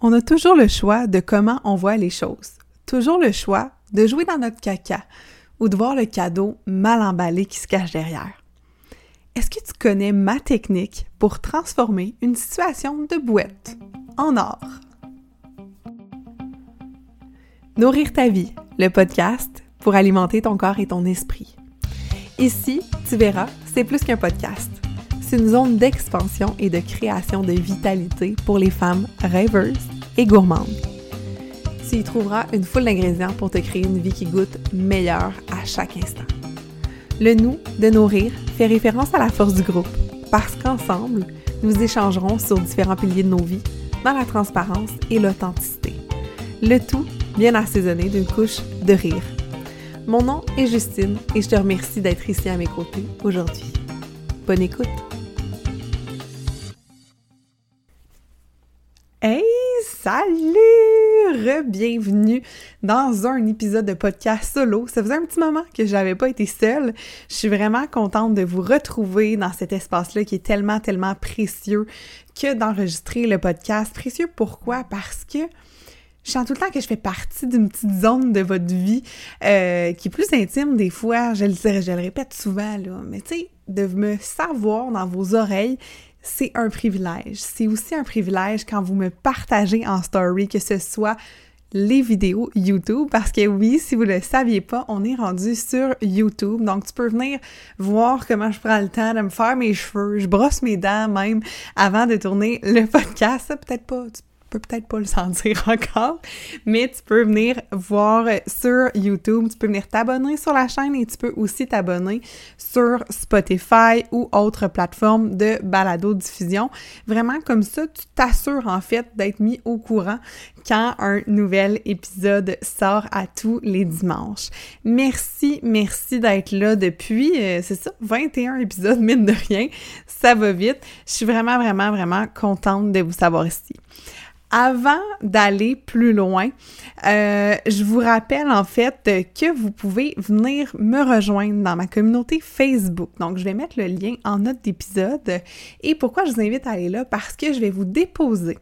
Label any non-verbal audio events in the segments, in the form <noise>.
On a toujours le choix de comment on voit les choses. Toujours le choix de jouer dans notre caca ou de voir le cadeau mal emballé qui se cache derrière. Est-ce que tu connais ma technique pour transformer une situation de bouette en or? Nourrir ta vie, le podcast pour alimenter ton corps et ton esprit. Ici, tu verras, c'est plus qu'un podcast une zone d'expansion et de création de vitalité pour les femmes rêveuses et gourmandes. Tu y trouveras une foule d'ingrédients pour te créer une vie qui goûte meilleure à chaque instant. Le nous de nourrir fait référence à la force du groupe, parce qu'ensemble, nous échangerons sur différents piliers de nos vies, dans la transparence et l'authenticité. Le tout bien assaisonné d'une couche de rire. Mon nom est Justine et je te remercie d'être ici à mes côtés aujourd'hui. Bonne écoute! Hey, salut! Bienvenue dans un épisode de podcast solo. Ça faisait un petit moment que je n'avais pas été seule. Je suis vraiment contente de vous retrouver dans cet espace-là qui est tellement, tellement précieux que d'enregistrer le podcast. Précieux pourquoi? Parce que je sens tout le temps que je fais partie d'une petite zone de votre vie euh, qui est plus intime des fois. Je le, je le répète souvent, là. Mais tu sais, de me savoir dans vos oreilles, c'est un privilège. C'est aussi un privilège quand vous me partagez en story, que ce soit les vidéos YouTube, parce que oui, si vous ne le saviez pas, on est rendu sur YouTube. Donc, tu peux venir voir comment je prends le temps de me faire mes cheveux. Je brosse mes dents même avant de tourner le <laughs> podcast. Peut-être pas peut-être pas le sentir <laughs> encore, mais tu peux venir voir sur YouTube, tu peux venir t'abonner sur la chaîne et tu peux aussi t'abonner sur Spotify ou autre plateforme de balado diffusion. Vraiment comme ça, tu t'assures en fait d'être mis au courant quand un nouvel épisode sort à tous les dimanches. Merci, merci d'être là depuis, euh, c'est ça, 21 épisodes, mine de rien. Ça va vite. Je suis vraiment, vraiment, vraiment contente de vous savoir ici. Avant d'aller plus loin, euh, je vous rappelle en fait que vous pouvez venir me rejoindre dans ma communauté Facebook. Donc, je vais mettre le lien en note d'épisode. Et pourquoi je vous invite à aller là? Parce que je vais vous déposer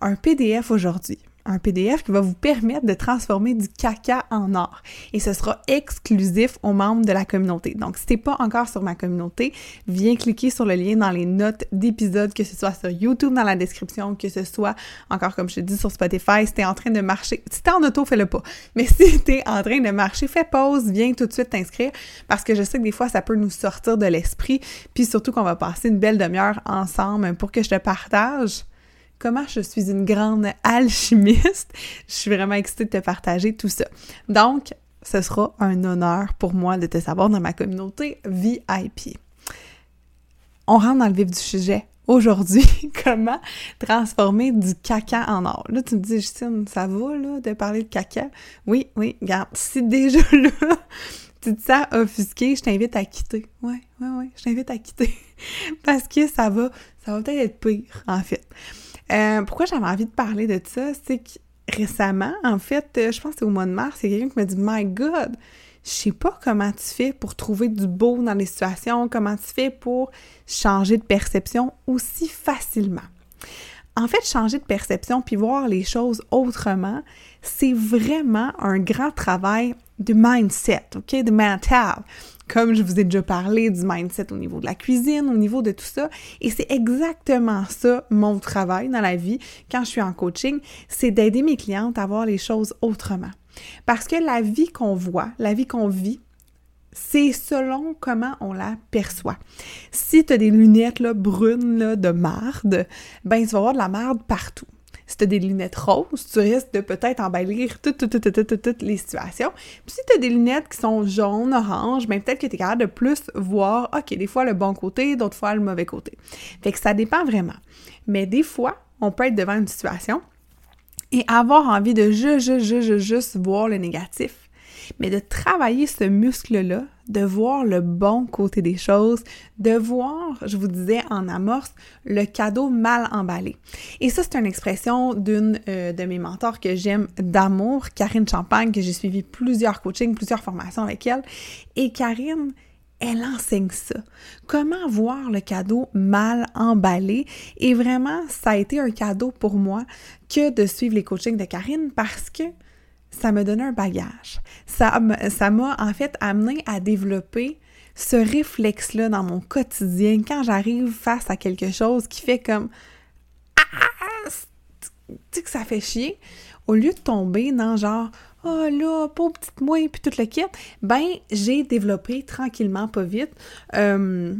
un PDF aujourd'hui un PDF qui va vous permettre de transformer du caca en or. Et ce sera exclusif aux membres de la communauté. Donc, si t'es pas encore sur ma communauté, viens cliquer sur le lien dans les notes d'épisode, que ce soit sur YouTube dans la description, que ce soit encore comme je te dis sur Spotify, si t'es en train de marcher, si t'es en auto, fais-le pas. Mais si <laughs> t'es en train de marcher, fais pause, viens tout de suite t'inscrire parce que je sais que des fois ça peut nous sortir de l'esprit, puis surtout qu'on va passer une belle demi-heure ensemble pour que je te partage comment je suis une grande alchimiste. Je suis vraiment excitée de te partager tout ça. Donc, ce sera un honneur pour moi de te savoir dans ma communauté VIP. On rentre dans le vif du sujet. Aujourd'hui, <laughs> comment transformer du caca en or? Là, tu me dis, Justine, ça va, là, de parler de caca? Oui, oui, regarde, si déjà <laughs> là, tu te sens offusqué, je t'invite à quitter. Ouais, ouais, ouais, je t'invite à quitter. <laughs> Parce que ça va, ça va peut-être être pire, en fait. Euh, pourquoi j'avais envie de parler de ça? C'est que récemment, en fait, euh, je pense que c'est au mois de mars, il y a quelqu'un qui m'a dit My God, je sais pas comment tu fais pour trouver du beau dans les situations, comment tu fais pour changer de perception aussi facilement. En fait, changer de perception puis voir les choses autrement, c'est vraiment un grand travail de mindset, OK, de mental comme je vous ai déjà parlé du mindset au niveau de la cuisine, au niveau de tout ça. Et c'est exactement ça mon travail dans la vie quand je suis en coaching, c'est d'aider mes clientes à voir les choses autrement. Parce que la vie qu'on voit, la vie qu'on vit, c'est selon comment on la perçoit. Si tu as des lunettes brunes de marde, ben tu vas avoir de la marde partout si tu as des lunettes roses, tu risques de peut-être embellir toutes, les situations. Puis si tu as des lunettes qui sont jaunes, oranges, ben peut-être que tu es capable de plus voir, OK, des fois le bon côté, d'autres fois le mauvais côté. Fait que ça dépend vraiment. Mais des fois, on peut être devant une situation et avoir envie de juste, juste, juste, juste voir le négatif mais de travailler ce muscle-là, de voir le bon côté des choses, de voir, je vous disais en amorce, le cadeau mal emballé. Et ça, c'est une expression d'une euh, de mes mentors que j'aime d'amour, Karine Champagne, que j'ai suivi plusieurs coachings, plusieurs formations avec elle. Et Karine, elle enseigne ça. Comment voir le cadeau mal emballé? Et vraiment, ça a été un cadeau pour moi que de suivre les coachings de Karine parce que ça me donnait un bagage. Ça m'a en fait amené à développer ce réflexe-là dans mon quotidien quand j'arrive face à quelque chose qui fait comme ah, tu sais que ça fait chier, au lieu de tomber dans genre oh là, pauvre petite moi, puis toute le kit, ben j'ai développé tranquillement, pas vite, euh,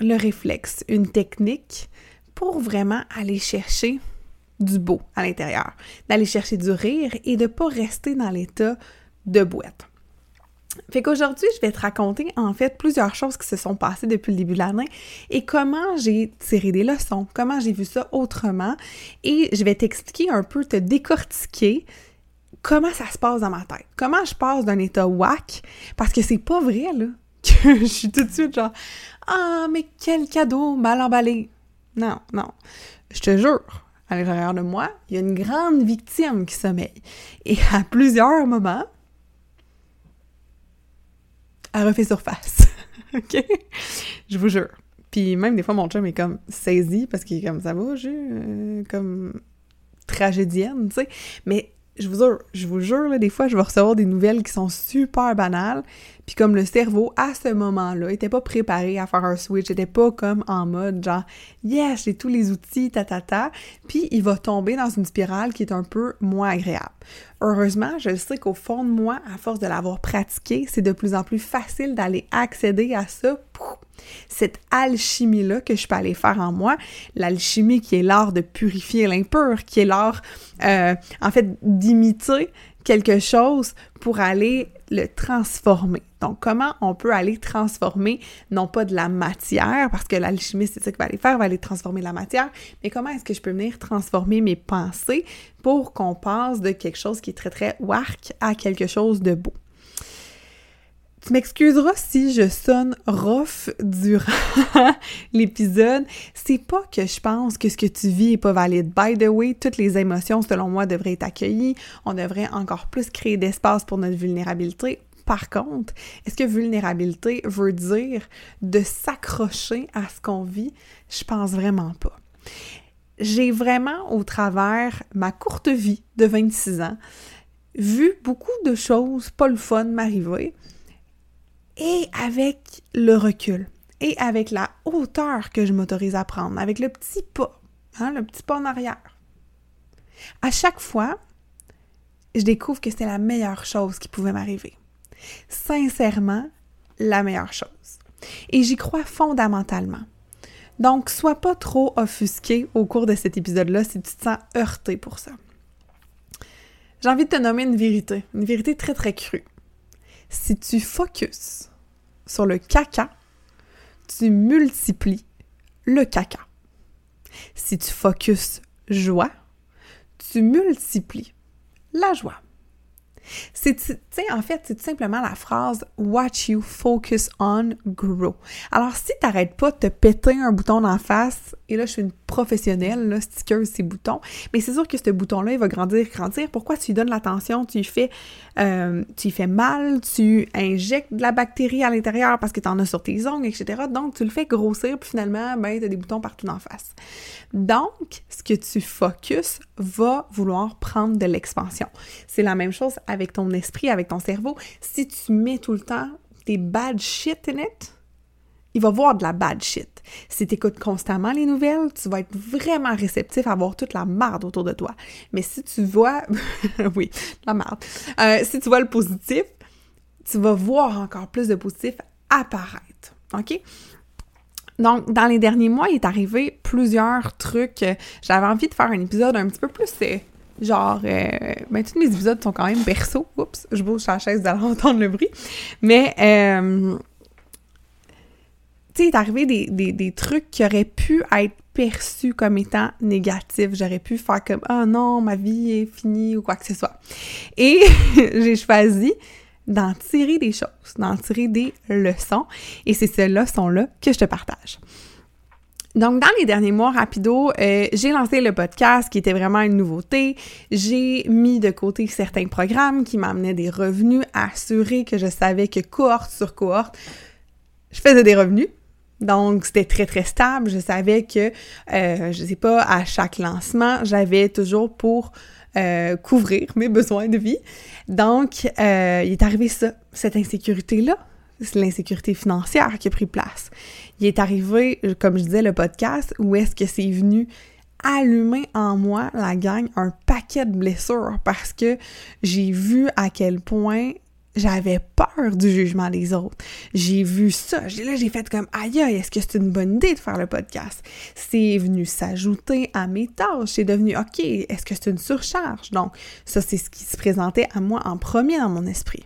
le réflexe, une technique pour vraiment aller chercher du beau à l'intérieur, d'aller chercher du rire et de pas rester dans l'état de boîte. Fait qu'aujourd'hui, je vais te raconter en fait plusieurs choses qui se sont passées depuis le début de l'année et comment j'ai tiré des leçons, comment j'ai vu ça autrement et je vais t'expliquer un peu, te décortiquer comment ça se passe dans ma tête. Comment je passe d'un état whack parce que c'est pas vrai là <laughs> que je suis tout de suite genre ah mais quel cadeau mal emballé. Non, non. Je te jure, à l'intérieur de moi, il y a une grande victime qui sommeille. Et à plusieurs moments, elle refait surface. <laughs> OK? Je vous jure. Puis même des fois, mon chum est comme saisi parce qu'il est comme ça va, j'ai euh, comme tragédienne, tu sais. Mais je vous jure, des fois, je vais recevoir des nouvelles qui sont super banales, puis comme le cerveau, à ce moment-là, était pas préparé à faire un switch, était pas comme en mode genre « Yes, j'ai tous les outils, ta ta ta », puis il va tomber dans une spirale qui est un peu moins agréable. Heureusement, je sais qu'au fond de moi, à force de l'avoir pratiqué, c'est de plus en plus facile d'aller accéder à ça, cette alchimie-là que je peux aller faire en moi, l'alchimie qui est l'art de purifier l'impur, qui est l'art, euh, en fait, d'imiter quelque chose pour aller le transformer. Donc, comment on peut aller transformer, non pas de la matière, parce que l'alchimiste, c'est ça qu'il va aller faire, va aller transformer la matière, mais comment est-ce que je peux venir transformer mes pensées pour qu'on passe de quelque chose qui est très, très wark à quelque chose de beau? Tu m'excuseras si je sonne rough durant <laughs> l'épisode. C'est pas que je pense que ce que tu vis est pas valide. By the way, toutes les émotions, selon moi, devraient être accueillies. On devrait encore plus créer d'espace pour notre vulnérabilité. Par contre, est-ce que vulnérabilité veut dire de s'accrocher à ce qu'on vit? Je pense vraiment pas. J'ai vraiment, au travers ma courte vie de 26 ans, vu beaucoup de choses pas le fun m'arriver et avec le recul et avec la hauteur que je m'autorise à prendre, avec le petit pas, hein, le petit pas en arrière. À chaque fois, je découvre que c'est la meilleure chose qui pouvait m'arriver. Sincèrement, la meilleure chose. Et j'y crois fondamentalement. Donc, sois pas trop offusqué au cours de cet épisode-là si tu te sens heurté pour ça. J'ai envie de te nommer une vérité, une vérité très très crue. Si tu focuses sur le caca, tu multiplies le caca. Si tu focuses joie, tu multiplies la joie. C'est, en fait, c'est tout simplement la phrase What you focus on grow. Alors, si t'arrêtes pas de te péter un bouton d'en face, et là, je suis une professionnelle, sticker ces boutons, mais c'est sûr que ce bouton-là, il va grandir, grandir. Pourquoi tu lui donnes l'attention, tu lui fais, euh, tu fais mal, tu injectes de la bactérie à l'intérieur parce que tu en as sur tes ongles, etc. Donc, tu le fais grossir, puis finalement, ben, tu as des boutons partout d'en face. Donc, ce que tu focuses va vouloir prendre de l'expansion. C'est la même chose avec ton esprit, avec ton cerveau. Si tu mets tout le temps des bad shit in it, il va voir de la bad shit. Si tu écoutes constamment les nouvelles, tu vas être vraiment réceptif à voir toute la merde autour de toi. Mais si tu vois, <laughs> oui, la merde. Euh, si tu vois le positif, tu vas voir encore plus de positif apparaître. OK? Donc, dans les derniers mois, il est arrivé plusieurs trucs. J'avais envie de faire un épisode un petit peu plus euh, genre euh, ben tous mes épisodes sont quand même berceaux oups je bouge la chaise d'aller entendre le bruit mais euh, tu sais il est arrivé des, des, des, trucs qui auraient pu être perçus comme étant négatifs j'aurais pu faire comme ah oh non ma vie est finie ou quoi que ce soit et <laughs> j'ai choisi d'en tirer des choses, d'en tirer des leçons. Et c'est ces leçons-là que je te partage. Donc, dans les derniers mois, rapido, euh, j'ai lancé le podcast qui était vraiment une nouveauté. J'ai mis de côté certains programmes qui m'amenaient des revenus, assuré que je savais que cohorte sur cohorte, je faisais des revenus. Donc, c'était très, très stable. Je savais que, euh, je sais pas, à chaque lancement, j'avais toujours pour euh, couvrir mes besoins de vie. Donc, euh, il est arrivé ça, cette insécurité-là. C'est l'insécurité financière qui a pris place. Il est arrivé, comme je disais, le podcast, où est-ce que c'est venu allumer en moi, la gang, un paquet de blessures parce que j'ai vu à quel point j'avais peur du jugement des autres. J'ai vu ça. Là, j'ai fait comme, aïe, est-ce que c'est une bonne idée de faire le podcast? C'est venu s'ajouter à mes tâches. C'est devenu, OK, est-ce que c'est une surcharge? Donc, ça, c'est ce qui se présentait à moi en premier dans mon esprit.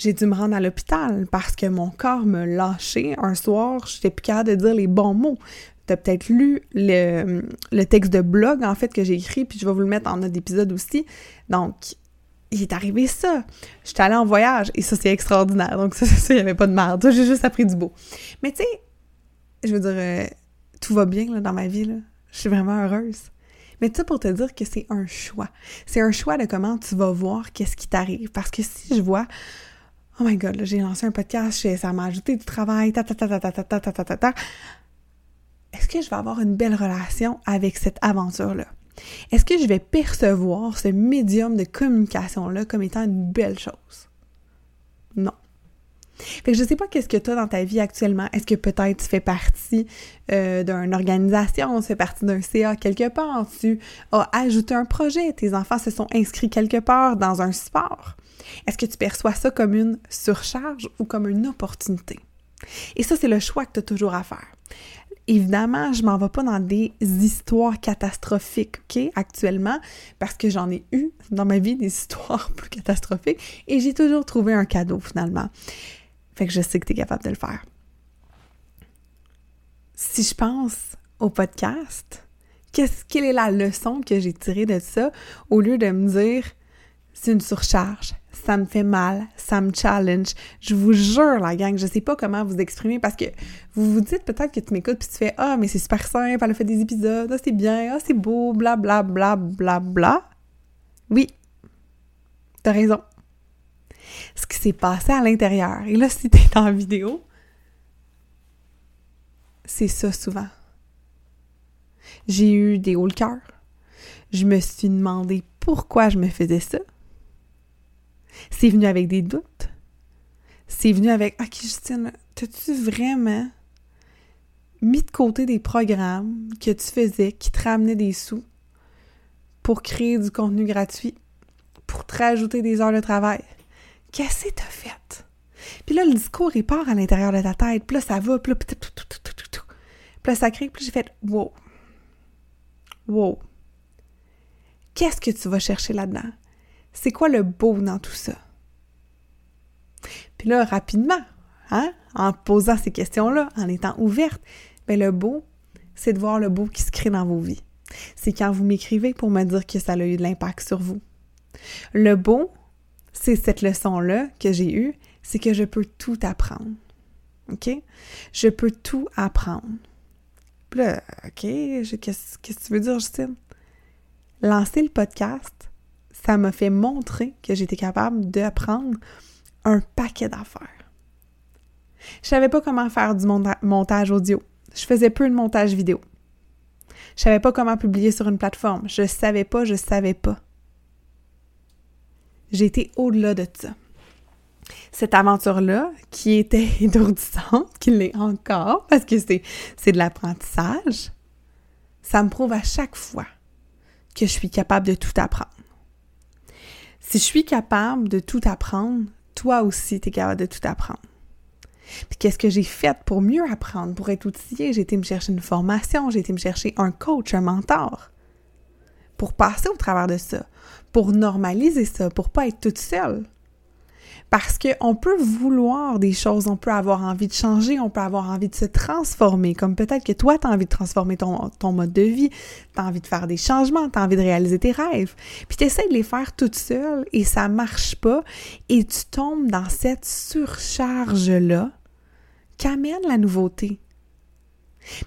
J'ai dû me rendre à l'hôpital parce que mon corps me lâchait. Un soir, j'étais plus capable de dire les bons mots. T'as peut-être lu le, texte de blog, en fait, que j'ai écrit, puis je vais vous le mettre en note d'épisode aussi. Donc, il est arrivé ça. J'étais allée en voyage et ça, c'est extraordinaire. Donc, ça, <laughs> il n'y avait pas de merde. J'ai juste appris du beau. Mais tu sais, je veux dire, euh, tout va bien là, dans ma vie. Là. Je suis vraiment heureuse. Mais ça pour te dire que c'est un choix. C'est un choix de comment tu vas voir qu'est-ce qui t'arrive. Parce que si je vois, oh my god, j'ai lancé un podcast, ça m'a ajouté du travail, ta ta ta ta ta ta ta ta ta ta, est-ce que je vais avoir une belle relation avec cette aventure-là? Est-ce que je vais percevoir ce médium de communication-là comme étant une belle chose? Non. Fait que je sais pas qu'est-ce que tu as dans ta vie actuellement. Est-ce que peut-être tu fais partie euh, d'une organisation, tu fais partie d'un CA quelque part, tu as ajouté un projet, tes enfants se sont inscrits quelque part dans un sport. Est-ce que tu perçois ça comme une surcharge ou comme une opportunité? Et ça, c'est le choix que tu as toujours à faire. Évidemment, je m'en vais pas dans des histoires catastrophiques, OK, actuellement, parce que j'en ai eu dans ma vie des histoires <laughs> plus catastrophiques et j'ai toujours trouvé un cadeau finalement. Fait que je sais que tu es capable de le faire. Si je pense au podcast, qu'est-ce quelle est la leçon que j'ai tirée de ça? Au lieu de me dire c'est une surcharge, ça me fait mal, ça me challenge. Je vous jure, la gang, je sais pas comment vous exprimer parce que vous vous dites peut-être que tu m'écoutes puis tu fais Ah, mais c'est super simple, elle a fait des épisodes, ah, c'est bien, ah, c'est beau, bla bla bla bla bla. Oui, t'as raison. Ce qui s'est passé à l'intérieur, et là, si t'es en vidéo, c'est ça souvent. J'ai eu des hauts le cœur. Je me suis demandé pourquoi je me faisais ça. C'est venu avec des doutes. C'est venu avec Ok, Justine, t'as-tu vraiment mis de côté des programmes que tu faisais qui te ramenaient des sous pour créer du contenu gratuit, pour te rajouter des heures de travail? Qu'est-ce que t'as fait? Puis là, le discours, il part à l'intérieur de ta tête. Puis là, ça va. Puis là, ça crée. Puis j'ai fait Wow. Wow. Qu'est-ce que tu vas chercher là-dedans? C'est quoi le beau dans tout ça? Puis là, rapidement, hein, en posant ces questions-là, en étant ouverte, bien le beau, c'est de voir le beau qui se crée dans vos vies. C'est quand vous m'écrivez pour me dire que ça a eu de l'impact sur vous. Le beau, c'est cette leçon-là que j'ai eue, c'est que je peux tout apprendre. OK? Je peux tout apprendre. OK, qu'est-ce que tu veux dire, Justine? Lancer le podcast, ça m'a fait montrer que j'étais capable d'apprendre un paquet d'affaires. Je savais pas comment faire du montage audio. Je faisais peu de montage vidéo. Je savais pas comment publier sur une plateforme. Je savais pas, je savais pas. J'étais au-delà de ça. Cette aventure-là, qui était <laughs> étourdissante, qui l'est encore, parce que c'est de l'apprentissage, ça me prouve à chaque fois que je suis capable de tout apprendre. Si je suis capable de tout apprendre, toi aussi, tu es capable de tout apprendre. Puis qu'est-ce que j'ai fait pour mieux apprendre, pour être outillée? J'ai été me chercher une formation, j'ai été me chercher un coach, un mentor, pour passer au travers de ça, pour normaliser ça, pour pas être toute seule. Parce qu'on peut vouloir des choses, on peut avoir envie de changer, on peut avoir envie de se transformer, comme peut-être que toi, tu as envie de transformer ton, mode de vie, tu as envie de faire des changements, tu as envie de réaliser tes rêves. Puis tu essaies de les faire toute seule et ça marche pas et tu tombes dans cette surcharge-là qu'amène la nouveauté.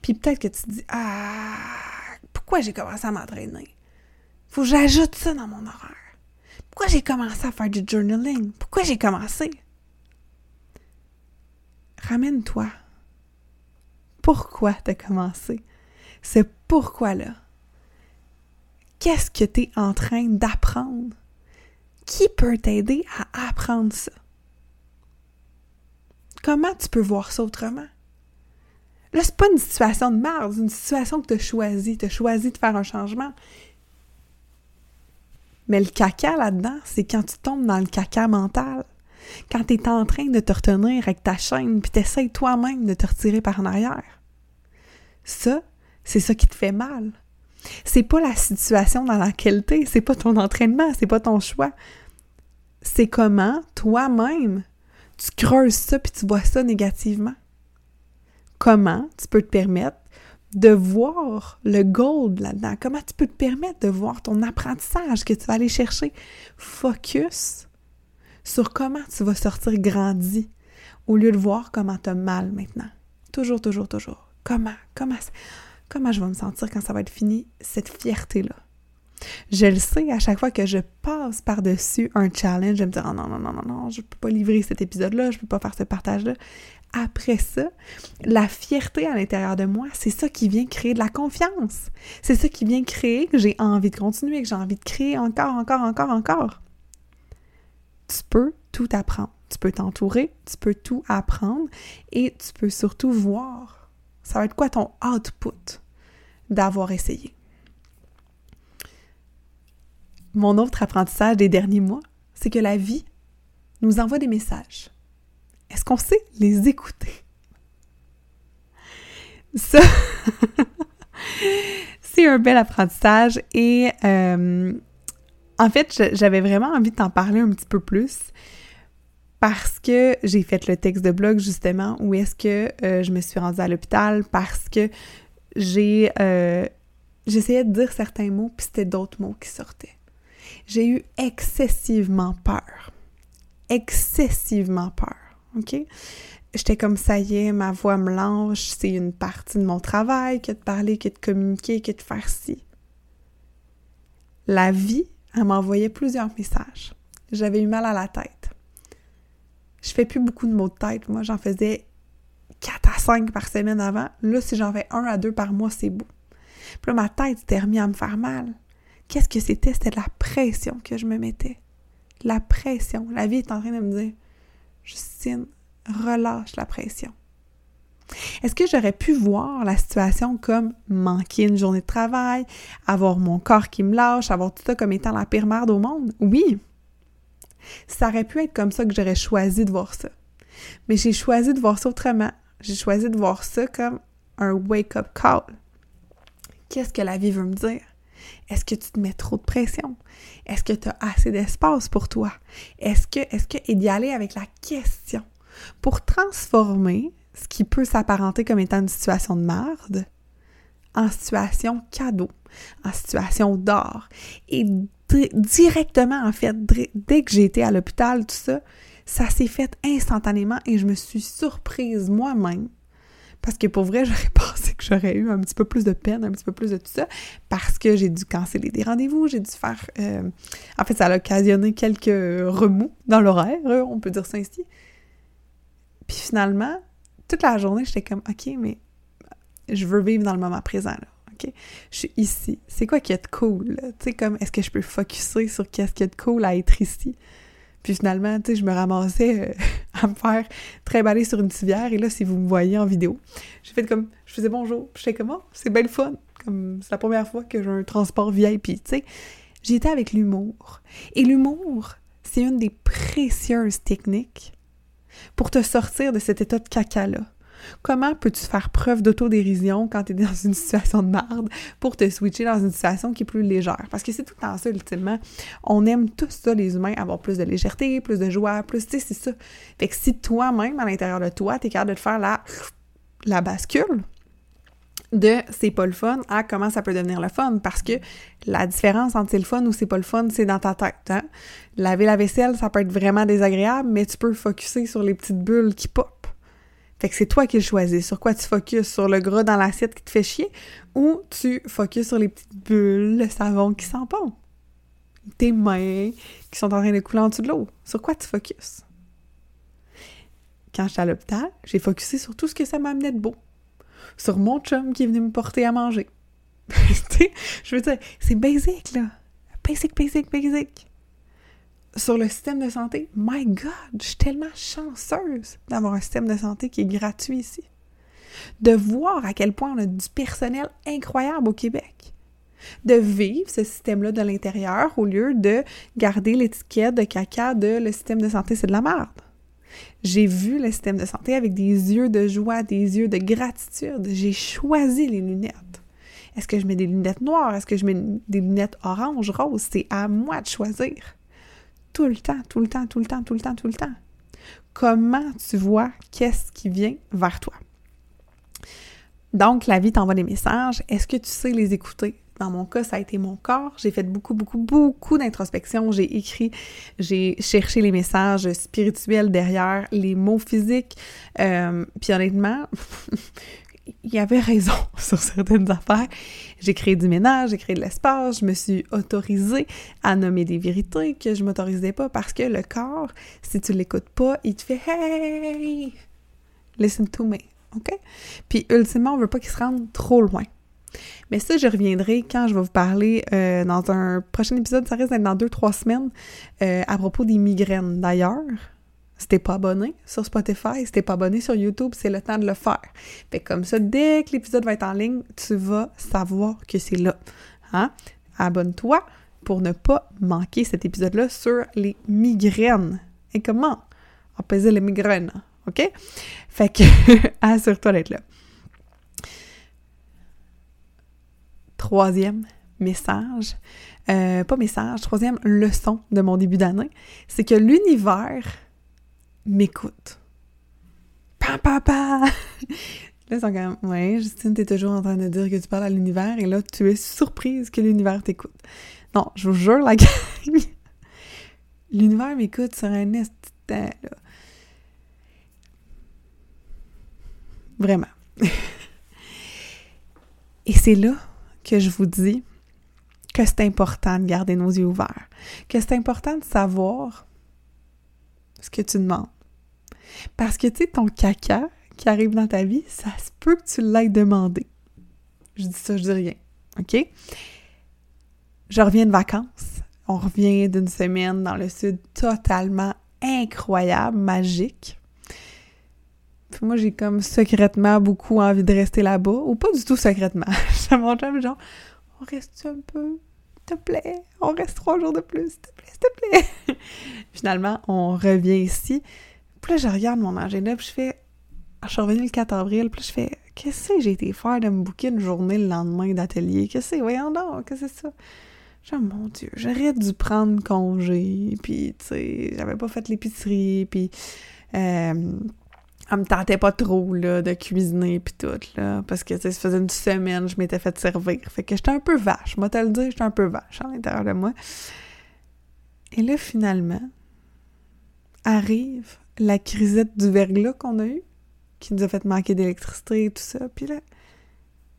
Puis peut-être que tu te dis Ah, pourquoi j'ai commencé à m'entraîner? Faut que j'ajoute ça dans mon horaire. Pourquoi j'ai commencé à faire du journaling? Pourquoi j'ai commencé? ramène-toi. Pourquoi t'as commencé? Ce pourquoi-là. Qu'est-ce que tu es en train d'apprendre? Qui peut t'aider à apprendre ça? Comment tu peux voir ça autrement? Là, c'est pas une situation de merde, c'est une situation que tu as choisi. Tu as choisi de faire un changement. Mais le caca là-dedans, c'est quand tu tombes dans le caca mental. Quand tu es en train de te retenir avec ta chaîne, puis tu essaies toi-même de te retirer par en arrière. Ça, c'est ça qui te fait mal. C'est pas la situation dans laquelle t'es, c'est pas ton entraînement, c'est pas ton choix. C'est comment toi-même tu creuses ça puis tu vois ça négativement. Comment tu peux te permettre de voir le gold là-dedans? Comment tu peux te permettre de voir ton apprentissage que tu vas aller chercher? Focus sur comment tu vas sortir grandi au lieu de voir comment tu as mal maintenant. Toujours, toujours, toujours. Comment? Comment? comment je vais me sentir quand ça va être fini, cette fierté-là? Je le sais, à chaque fois que je passe par-dessus un challenge, je me dis oh non, non, non, non, non, je ne peux pas livrer cet épisode-là, je ne peux pas faire ce partage-là. Après ça, la fierté à l'intérieur de moi, c'est ça qui vient créer de la confiance. C'est ça qui vient créer que j'ai envie de continuer, que j'ai envie de créer encore, encore, encore, encore. Tu peux tout apprendre. Tu peux t'entourer, tu peux tout apprendre et tu peux surtout voir. Ça va être quoi ton output? d'avoir essayé? Mon autre apprentissage des derniers mois, c'est que la vie nous envoie des messages. Est-ce qu'on sait les écouter? Ça, <laughs> c'est un bel apprentissage et euh, en fait, j'avais vraiment envie de t'en parler un petit peu plus parce que j'ai fait le texte de blog justement où est-ce que euh, je me suis rendue à l'hôpital parce que j'ai euh, j'essayais de dire certains mots, puis c'était d'autres mots qui sortaient. J'ai eu excessivement peur. Excessivement peur. OK? J'étais comme ça y est, ma voix me lâche, c'est une partie de mon travail que de parler, que de communiquer, que de faire ci. La vie, elle m'envoyait plusieurs messages. J'avais eu mal à la tête. Je fais plus beaucoup de mots de tête. Moi, j'en faisais 4 à 5 par semaine avant. Là, si j'en fais 1 à 2 par mois, c'est beau. Puis là, ma tête s'était remise à me faire mal. Qu'est-ce que c'était? C'était la pression que je me mettais. La pression. La vie est en train de me dire Justine, relâche la pression. Est-ce que j'aurais pu voir la situation comme manquer une journée de travail, avoir mon corps qui me lâche, avoir tout ça comme étant la pire merde au monde? Oui. Ça aurait pu être comme ça que j'aurais choisi de voir ça. Mais j'ai choisi de voir ça autrement. J'ai choisi de voir ça comme un wake-up call. Qu'est-ce que la vie veut me dire? Est-ce que tu te mets trop de pression? Est-ce que tu as assez d'espace pour toi? Est-ce que, est-ce que, et d'y aller avec la question pour transformer ce qui peut s'apparenter comme étant une situation de merde en situation cadeau, en situation d'or. Et directement, en fait, dès que j'ai été à l'hôpital, tout ça, ça s'est fait instantanément et je me suis surprise moi-même. Parce que pour vrai, <laughs> j'aurais pensé que j'aurais eu un petit peu plus de peine, un petit peu plus de tout ça, parce que j'ai dû canceller des rendez-vous, j'ai dû faire... Euh, en fait, ça a occasionné quelques remous dans l'horaire, on peut dire ça ainsi. Puis finalement, toute la journée, j'étais comme, OK, mais je veux vivre dans le moment présent, là. OK? Je suis ici. C'est quoi qui est cool, Tu sais, comme, est-ce que je peux focuser sur qu'est-ce qui est cool à être ici? Puis finalement, tu sais, je me ramassais euh, <laughs> à me faire très baler sur une civière. Et là, si vous me voyez en vidéo, j'ai fait comme, je faisais bonjour. Puis j'étais comme, oh, c'est belle fun. Comme, c'est la première fois que j'ai un transport VIP, tu sais. J'étais avec l'humour. Et l'humour, c'est une des précieuses techniques pour te sortir de cet état de caca-là. Comment peux-tu faire preuve d'autodérision quand tu es dans une situation de merde pour te switcher dans une situation qui est plus légère? Parce que c'est tout le ça, ultimement. On aime tous ça, les humains, avoir plus de légèreté, plus de joie, plus, tu sais, c'est ça. Fait que si toi-même, à l'intérieur de toi, tu es capable de te faire la, la bascule, de c'est pas le fun à comment ça peut devenir le fun parce que la différence entre c'est le fun ou c'est pas le fun, c'est dans ta tête. Hein? Laver la vaisselle, ça peut être vraiment désagréable, mais tu peux focuser sur les petites bulles qui pop. Fait que c'est toi qui le choisis. Sur quoi tu focuses? Sur le gras dans l'assiette qui te fait chier ou tu focuses sur les petites bulles, le savon qui bon? Tes mains qui sont en train de couler en dessous de l'eau. Sur quoi tu focuses? quand j'étais à l'hôpital, j'ai focusé sur tout ce que ça m'amenait de beau. Sur mon chum qui est venu me porter à manger. <laughs> je veux dire, c'est basic, là. Basic, basic, basic. Sur le système de santé, my God, je suis tellement chanceuse d'avoir un système de santé qui est gratuit ici. De voir à quel point on a du personnel incroyable au Québec. De vivre ce système-là de l'intérieur au lieu de garder l'étiquette de caca de le système de santé, c'est de la merde. J'ai vu le système de santé avec des yeux de joie, des yeux de gratitude. J'ai choisi les lunettes. Est-ce que je mets des lunettes noires? Est-ce que je mets des lunettes orange, rose? C'est à moi de choisir. Tout le temps, tout le temps, tout le temps, tout le temps, tout le temps. Comment tu vois qu'est-ce qui vient vers toi? Donc, la vie t'envoie des messages. Est-ce que tu sais les écouter? Dans mon cas, ça a été mon corps. J'ai fait beaucoup, beaucoup, beaucoup d'introspection. J'ai écrit, j'ai cherché les messages spirituels derrière les mots physiques. Euh, puis honnêtement, <laughs> il avait raison <laughs> sur certaines affaires. J'ai créé du ménage, j'ai créé de l'espace, je me suis autorisée à nommer des vérités que je m'autorisais pas parce que le corps, si tu l'écoutes pas, il te fait Hey! Listen to me. OK? Puis ultimement, on veut pas qu'il se rende trop loin. Mais ça, je reviendrai quand je vais vous parler euh, dans un prochain épisode, ça risque d'être dans deux, trois semaines, euh, à propos des migraines. D'ailleurs, si t'es pas abonné sur Spotify, si t'es pas abonné sur YouTube, c'est le temps de le faire. Fait comme ça, dès que l'épisode va être en ligne, tu vas savoir que c'est là. Hein? Abonne-toi pour ne pas manquer cet épisode-là sur les migraines. Et comment? Apaiser les migraines, OK? Fait que <laughs> assure-toi d'être là. Troisième message, euh, pas message, troisième leçon de mon début d'année, c'est que l'univers m'écoute. Pa, pa, pa! <laughs> Là, sont comme, ouais, Justine, t'es toujours en train de dire que tu parles à l'univers et là, tu es surprise que l'univers t'écoute. Non, je vous jure, la <laughs> gang, l'univers m'écoute sur un instant. Vraiment. <laughs> Et c'est là que je vous dis que c'est important de garder nos yeux ouverts, que c'est important de savoir ce que tu demandes. Parce que, tu sais, ton caca qui arrive dans ta vie, ça se peut que tu l'aies demandé. Je dis ça, je dis rien. OK? Je reviens de vacances. On revient d'une semaine dans le sud totalement incroyable, magique. Moi, j'ai comme secrètement beaucoup envie de rester là-bas, ou pas du tout secrètement. <laughs> Je mon genre, on reste un peu, te plaît, on reste trois jours de plus, s'il te plaît, s'il te plaît. <laughs> Finalement, on revient ici. Puis là, je regarde mon agenda, puis je fais, je suis revenue le 4 avril, puis je fais, qu'est-ce que j'ai été faire de me booker une journée le lendemain d'atelier? Qu'est-ce que c'est? Voyons donc, qu'est-ce que c'est ça? Genre, mon Dieu, j'aurais dû prendre congé, puis, tu sais, j'avais pas fait l'épicerie, puis... Euh, elle me tentait pas trop, là, de cuisiner pis tout, là, parce que, ça faisait une semaine, je m'étais fait servir. Fait que j'étais un peu vache, moi, te le dire, j'étais un peu vache à l'intérieur de moi. Et là, finalement, arrive la crisette du verglas qu'on a eue, qui nous a fait manquer d'électricité et tout ça. Puis là,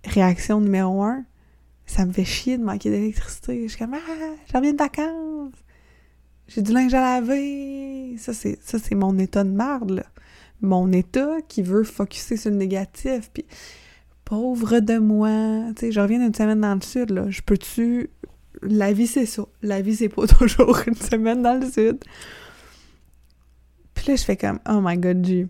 réaction numéro un, ça me fait chier de manquer d'électricité. Je suis comme, ah, j'en viens de vacances. J'ai du linge à laver. Ça, c'est, ça, c'est mon état de marde, là mon état qui veut focuser sur le négatif. Puis, pauvre de moi, tu sais, je reviens d'une semaine dans le sud, là. Je peux-tu? La vie, c'est ça. La vie, c'est pas <laughs> toujours une semaine dans le sud. Puis là, je fais comme, oh my god, Dieu.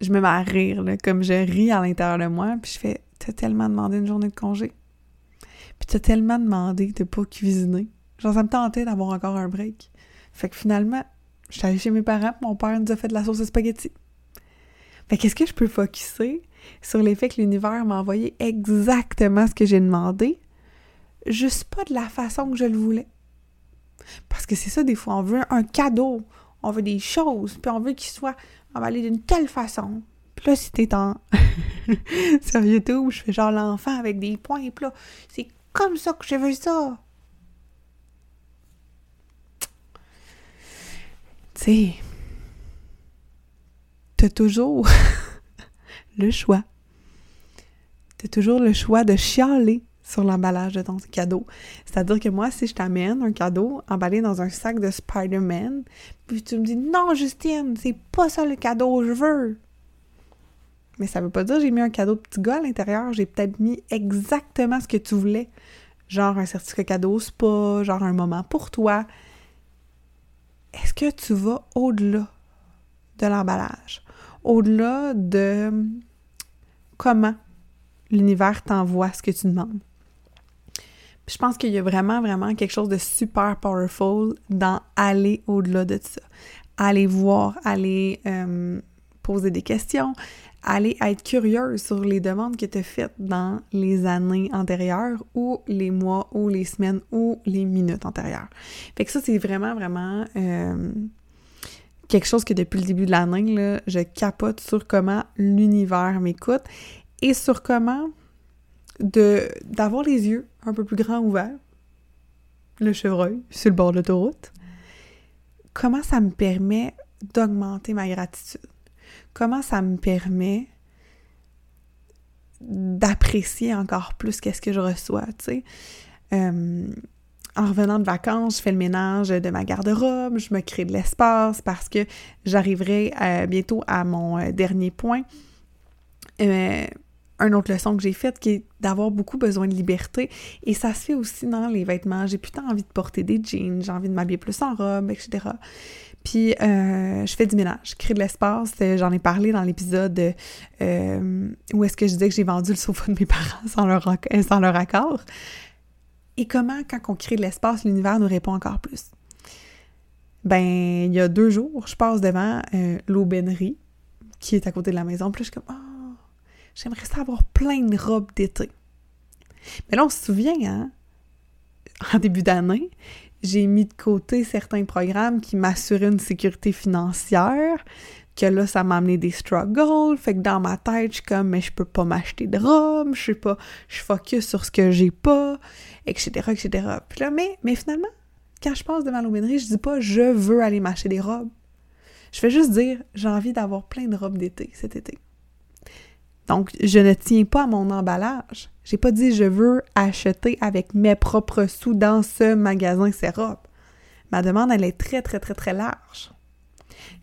Je me mets à rire, là, comme je ris à l'intérieur de moi. Puis je fais, t'as tellement demandé une journée de congé. Puis t'as tellement demandé de pas cuisiner. Genre, ça me tentait d'avoir encore un break. Fait que finalement, je suis allée chez mes parents, mon père nous a fait de la sauce à spaghetti. Fait qu'est-ce que je peux focuser sur l'effet que l'univers m'a envoyé exactement ce que j'ai demandé, juste pas de la façon que je le voulais. Parce que c'est ça, des fois, on veut un cadeau, on veut des choses, puis on veut qu'il soit emballé d'une telle façon. Puis là, si t'es en... <laughs> sur YouTube, je fais genre l'enfant avec des points, puis là, c'est comme ça que je veux ça. Sais, t'as toujours <laughs> le choix. T'as toujours le choix de chialer sur l'emballage de ton cadeau. C'est-à-dire que moi, si je t'amène un cadeau emballé dans un sac de Spider-Man, puis tu me dis non, Justine, c'est pas ça le cadeau que je veux. Mais ça veut pas dire que j'ai mis un cadeau de petit gars à l'intérieur. J'ai peut-être mis exactement ce que tu voulais. Genre un certificat cadeau spa, genre un moment pour toi. Est-ce que tu vas au-delà de l'emballage? Au-delà de comment l'univers t'envoie ce que tu demandes? je pense qu'il y a vraiment, vraiment quelque chose de super powerful dans aller au-delà de ça. Aller voir, aller euh, poser des questions, aller être curieuse sur les demandes que tu as faites dans les années antérieures ou les mois ou les semaines ou les minutes antérieures. Fait que ça, c'est vraiment, vraiment euh, quelque chose que depuis le début de l'année, je capote sur comment l'univers m'écoute et sur comment d'avoir les yeux un peu plus grands ouverts, le chevreuil sur le bord de l'autoroute, comment ça me permet d'augmenter ma gratitude, comment ça me permet d'apprécier encore plus qu'est-ce que je reçois. Euh, en revenant de vacances, je fais le ménage de ma garde-robe, je me crée de l'espace parce que j'arriverai euh, bientôt à mon euh, dernier point une autre leçon que j'ai faite qui est d'avoir beaucoup besoin de liberté. Et ça se fait aussi dans les vêtements. J'ai plus tant envie de porter des jeans, j'ai envie de m'habiller plus en robe, etc. Puis euh, je fais du ménage, je crée de l'espace. Euh, j'en ai parlé dans l'épisode euh, où est-ce que je disais que j'ai vendu le sofa de mes <laughs> parents sans leur, sans leur accord. Et comment, quand on crée de l'espace, l'univers nous répond encore plus? Ben, il y a deux jours, je passe devant l'aubainerie qui est à côté de la maison. Puis je suis comme, ah, J'aimerais ça avoir plein de robes d'été. Mais là, on se souvient, hein? En début d'année, j'ai mis de côté certains programmes qui m'assuraient une sécurité financière, que là, ça m'a amené des struggles. Fait que dans ma tête, je suis comme, mais je peux pas m'acheter de robes, je sais pas, je focus sur ce que j'ai pas, etc., etc. Puis là, mais, mais finalement, quand je passe devant l'aubainerie, je dis pas, je veux aller m'acheter des robes. Je fais juste dire, j'ai envie d'avoir plein de robes d'été cet été. Donc, je ne tiens pas à mon emballage. J'ai pas dit je veux acheter avec mes propres sous dans ce magasin ces robes. Ma demande, elle est très, très, très, très large.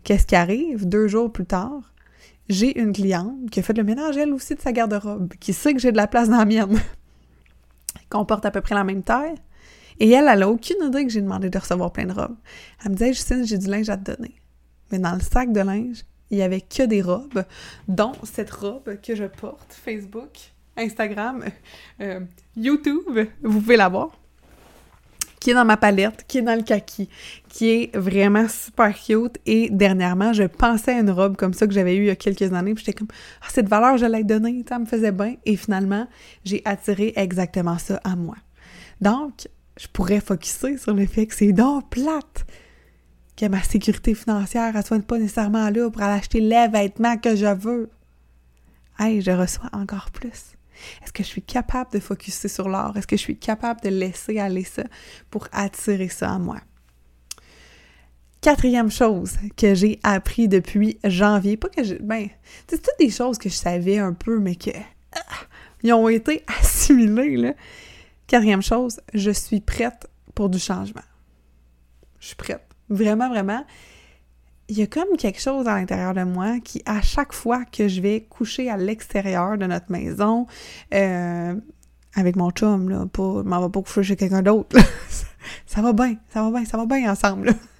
Qu'est-ce qui arrive? Deux jours plus tard, j'ai une cliente qui a fait le ménage, elle aussi, de sa garde-robe, qui sait que j'ai de la place dans la mienne, <laughs> qu'on porte à peu près la même taille. Et elle, elle a aucune idée que j'ai demandé de recevoir plein de robes. Elle me disait, Justine, j'ai du linge à te donner. Mais dans le sac de linge, il y avait que des robes, dont cette robe que je porte, Facebook, Instagram, euh, YouTube, vous pouvez la voir, qui est dans ma palette, qui est dans le kaki, qui est vraiment super cute. Et dernièrement, je pensais à une robe comme ça que j'avais eue il y a quelques années, puis j'étais comme, ah, cette valeur, je l'ai donnée, ça me faisait bien. Et finalement, j'ai attiré exactement ça à moi. Donc, je pourrais focuser sur le fait que c'est donc plate que ma sécurité financière ne soit pas nécessairement là pour aller acheter les vêtements que je veux. Hey, je reçois encore plus. Est-ce que je suis capable de focuser sur l'or? Est-ce que je suis capable de laisser aller ça pour attirer ça à moi? Quatrième chose que j'ai appris depuis janvier, pas que je. Ben, c'est toutes des choses que je savais un peu, mais que. Ah, ils ont été <laughs> assimilées, là. Quatrième chose, je suis prête pour du changement. Je suis prête. Vraiment, vraiment. Il y a comme quelque chose à l'intérieur de moi qui, à chaque fois que je vais coucher à l'extérieur de notre maison, euh, avec mon chum, là, pas, m'en vais pas coucher chez quelqu'un d'autre, <laughs> ça va bien, ça va bien, ça va bien ensemble, <laughs>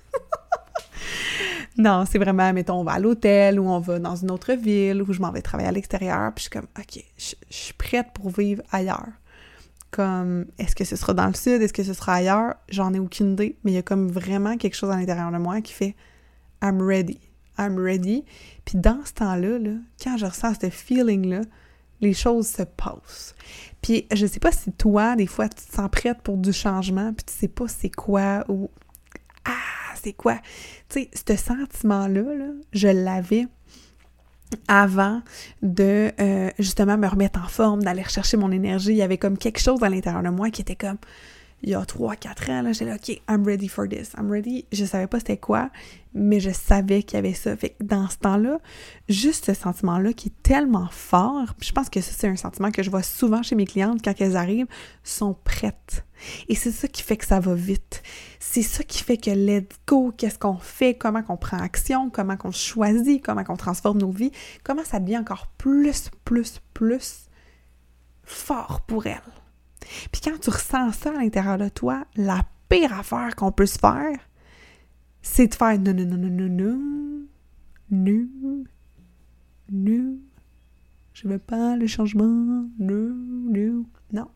Non, c'est vraiment, mettons, on va à l'hôtel ou on va dans une autre ville ou je m'en vais travailler à l'extérieur, puis je suis comme, OK, je, suis prête pour vivre ailleurs comme est-ce que ce sera dans le sud, est-ce que ce sera ailleurs, j'en ai aucune idée, mais il y a comme vraiment quelque chose à l'intérieur de moi qui fait I'm ready, I'm ready. Puis dans ce temps-là, là, quand je ressens ce feeling-là, les choses se passent. Puis je sais pas si toi, des fois, tu te sens prête pour du changement, puis tu sais pas c'est quoi ou ah, c'est quoi. Tu sais, ce sentiment-là, là, je l'avais avant de euh, justement me remettre en forme, d'aller rechercher mon énergie. Il y avait comme quelque chose à l'intérieur de moi qui était comme il y a 3-4 ans, là, j'étais là, OK, I'm ready for this. I'm ready. Je savais pas c'était quoi, mais je savais qu'il y avait ça. Fait dans ce temps-là, juste ce sentiment-là qui est tellement fort, je pense que ça, c'est un sentiment que je vois souvent chez mes clientes quand elles arrivent, sont prêtes. Et c'est ça qui fait que ça va vite. C'est ça qui fait que let's go, qu'est-ce qu'on fait, comment qu'on prend action, comment qu'on choisit, comment qu'on transforme nos vies, comment ça devient encore plus, plus, plus fort pour elles. Puis quand tu ressens ça à l'intérieur de toi, la pire affaire qu'on peut se faire, c'est de faire non, non, non, non, non, non, non, non, je veux pas le changement, non, non, non.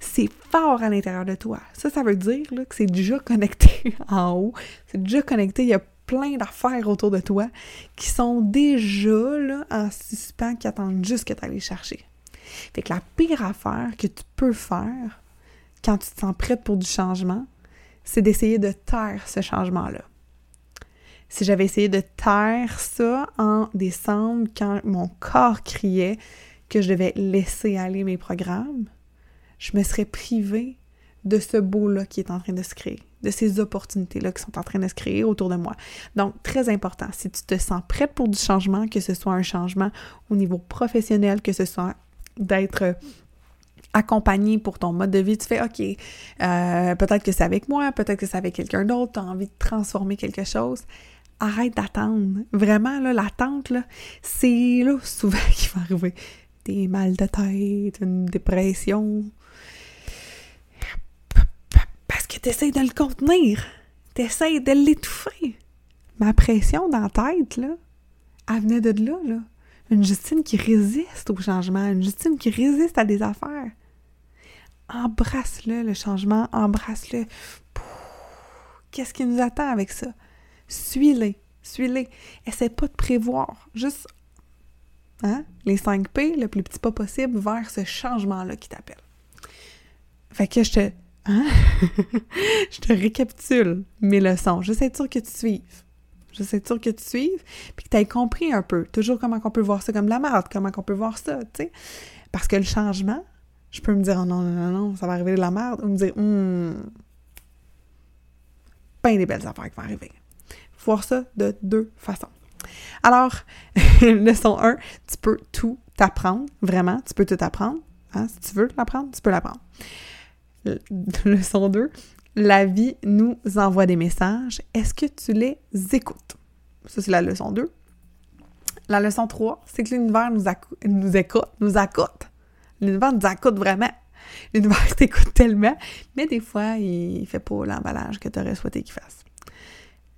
C'est fort à l'intérieur de toi. Ça, ça veut dire là, que c'est déjà connecté <laughs> en haut. C'est déjà connecté. Il y a plein d'affaires autour de toi qui sont déjà là, en suspens, qui attendent juste que tu ailles les chercher. Fait que la pire affaire que tu peux faire quand tu te sens prête pour du changement, c'est d'essayer de taire ce changement-là. Si j'avais essayé de taire ça en décembre, quand mon corps criait que je devais laisser aller mes programmes, je me serais privée de ce beau-là qui est en train de se créer, de ces opportunités-là qui sont en train de se créer autour de moi. Donc, très important, si tu te sens prête pour du changement, que ce soit un changement au niveau professionnel, que ce soit d'être accompagné pour ton mode de vie, tu fais OK, euh, peut-être que c'est avec moi, peut-être que c'est avec quelqu'un d'autre, tu as envie de transformer quelque chose. Arrête d'attendre. Vraiment, l'attente, c'est là <laughs> souvent qu'il va arriver. Des mal de tête, une dépression. Parce que tu essaies de le contenir. Tu essaies de l'étouffer. Ma pression dans la tête, là, elle venait de là, là. Une Justine qui résiste au changement, une Justine qui résiste à des affaires. Embrasse-le, le changement, embrasse-le. Qu'est-ce qui nous attend avec ça? Suis-les, suis-les. Essaie pas de prévoir, juste hein, les 5 P, le plus petit pas possible, vers ce changement-là qui t'appelle. Fait que je te, hein? <laughs> je te récapitule mes leçons. Je sais sûr que tu suives. Je sais sûr que tu suives, puis que tu aies compris un peu, toujours comment on peut voir ça comme de la merde, comment on peut voir ça, tu sais. Parce que le changement, je peux me dire, oh non, non, non, non, ça va arriver de la merde, ou me dire, hum, plein des belles affaires qui vont arriver. Voir ça de deux façons. Alors, <laughs> leçon 1, tu peux tout apprendre, vraiment, tu peux tout apprendre. Hein, si tu veux l'apprendre, tu peux l'apprendre. Leçon <laughs> 2, la vie nous envoie des messages. Est-ce que tu les écoutes? Ça, c'est la leçon 2. La leçon 3, c'est que l'univers nous, écoute, nous accoute. L'univers nous accoute vraiment. L'univers <laughs> t'écoute tellement, mais des fois, il fait pas l'emballage que tu aurais souhaité qu'il fasse.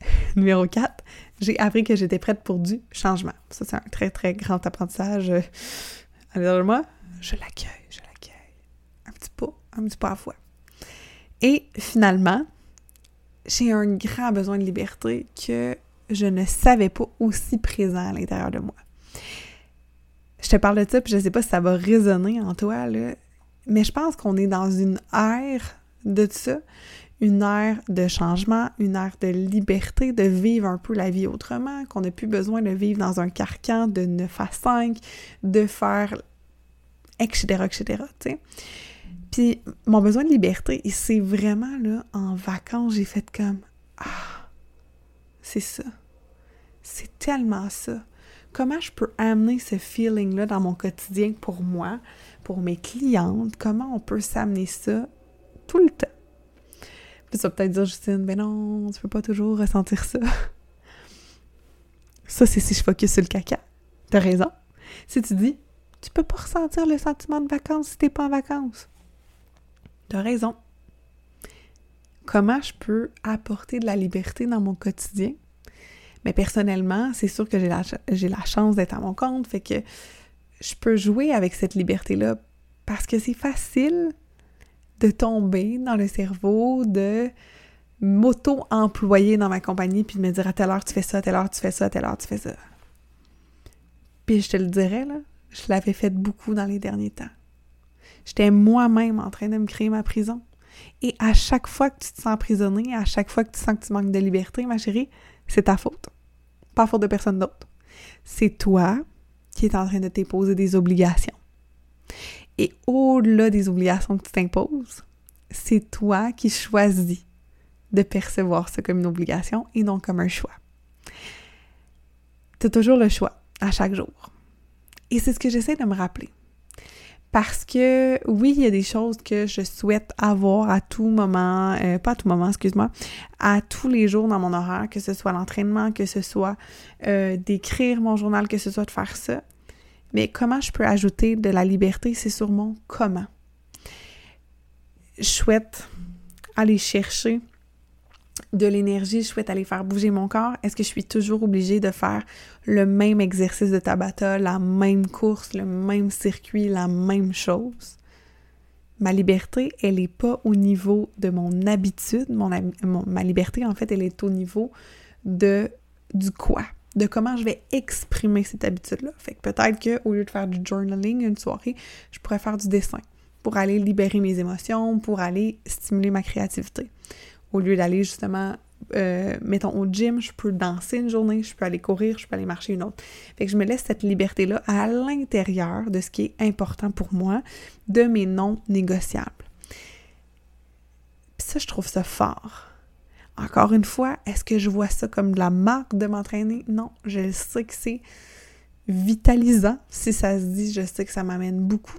<laughs> Numéro 4, j'ai appris que j'étais prête pour du changement. Ça, c'est un très, très grand apprentissage. Alors moi, je l'accueille, je l'accueille. Un petit pas, un petit pas à la fois. Et finalement, j'ai un grand besoin de liberté que je ne savais pas aussi présent à l'intérieur de moi. Je te parle de ça, puis je ne sais pas si ça va résonner en toi, mais je pense qu'on est dans une ère de ça, une ère de changement, une ère de liberté, de vivre un peu la vie autrement, qu'on n'a plus besoin de vivre dans un carcan de 9 à 5, de faire etc., etc., tu. Puis mon besoin de liberté, c'est vraiment là, en vacances, j'ai fait comme Ah, c'est ça. C'est tellement ça. Comment je peux amener ce feeling-là dans mon quotidien pour moi, pour mes clientes? Comment on peut s'amener ça tout le temps? Puis ça peut-être dire, Justine, ben non, tu peux pas toujours ressentir ça. Ça, c'est si je focus sur le caca. T'as raison. Si tu dis, tu peux pas ressentir le sentiment de vacances si t'es pas en vacances. Raison. Comment je peux apporter de la liberté dans mon quotidien? Mais personnellement, c'est sûr que j'ai la, la chance d'être à mon compte, fait que je peux jouer avec cette liberté-là parce que c'est facile de tomber dans le cerveau, de m'auto-employer dans ma compagnie puis de me dire à telle heure tu fais ça, à telle heure tu fais ça, à telle heure tu fais ça. Puis je te le dirais, là, je l'avais fait beaucoup dans les derniers temps. J'étais moi-même en train de me créer ma prison. Et à chaque fois que tu te sens emprisonné, à chaque fois que tu sens que tu manques de liberté, ma chérie, c'est ta faute. Pas faute de personne d'autre. C'est toi qui es en train de t'imposer des obligations. Et au-delà des obligations que tu t'imposes, c'est toi qui choisis de percevoir ça comme une obligation et non comme un choix. Tu toujours le choix à chaque jour. Et c'est ce que j'essaie de me rappeler. Parce que oui, il y a des choses que je souhaite avoir à tout moment, euh, pas à tout moment, excuse-moi, à tous les jours dans mon horaire, que ce soit l'entraînement, que ce soit euh, d'écrire mon journal, que ce soit de faire ça. Mais comment je peux ajouter de la liberté, c'est sur mon comment. Je souhaite aller chercher de l'énergie, je souhaite aller faire bouger mon corps, est-ce que je suis toujours obligée de faire le même exercice de Tabata, la même course, le même circuit, la même chose? Ma liberté, elle n'est pas au niveau de mon habitude. Mon, ma liberté, en fait, elle est au niveau de du quoi, de comment je vais exprimer cette habitude-là. Fait que peut-être qu'au lieu de faire du journaling une soirée, je pourrais faire du dessin pour aller libérer mes émotions, pour aller stimuler ma créativité au lieu d'aller justement, euh, mettons, au gym, je peux danser une journée, je peux aller courir, je peux aller marcher une autre. Fait que je me laisse cette liberté-là à l'intérieur de ce qui est important pour moi, de mes non négociables. Puis ça, je trouve ça fort. Encore une fois, est-ce que je vois ça comme de la marque de m'entraîner? Non, je sais que c'est vitalisant. Si ça se dit, je sais que ça m'amène beaucoup.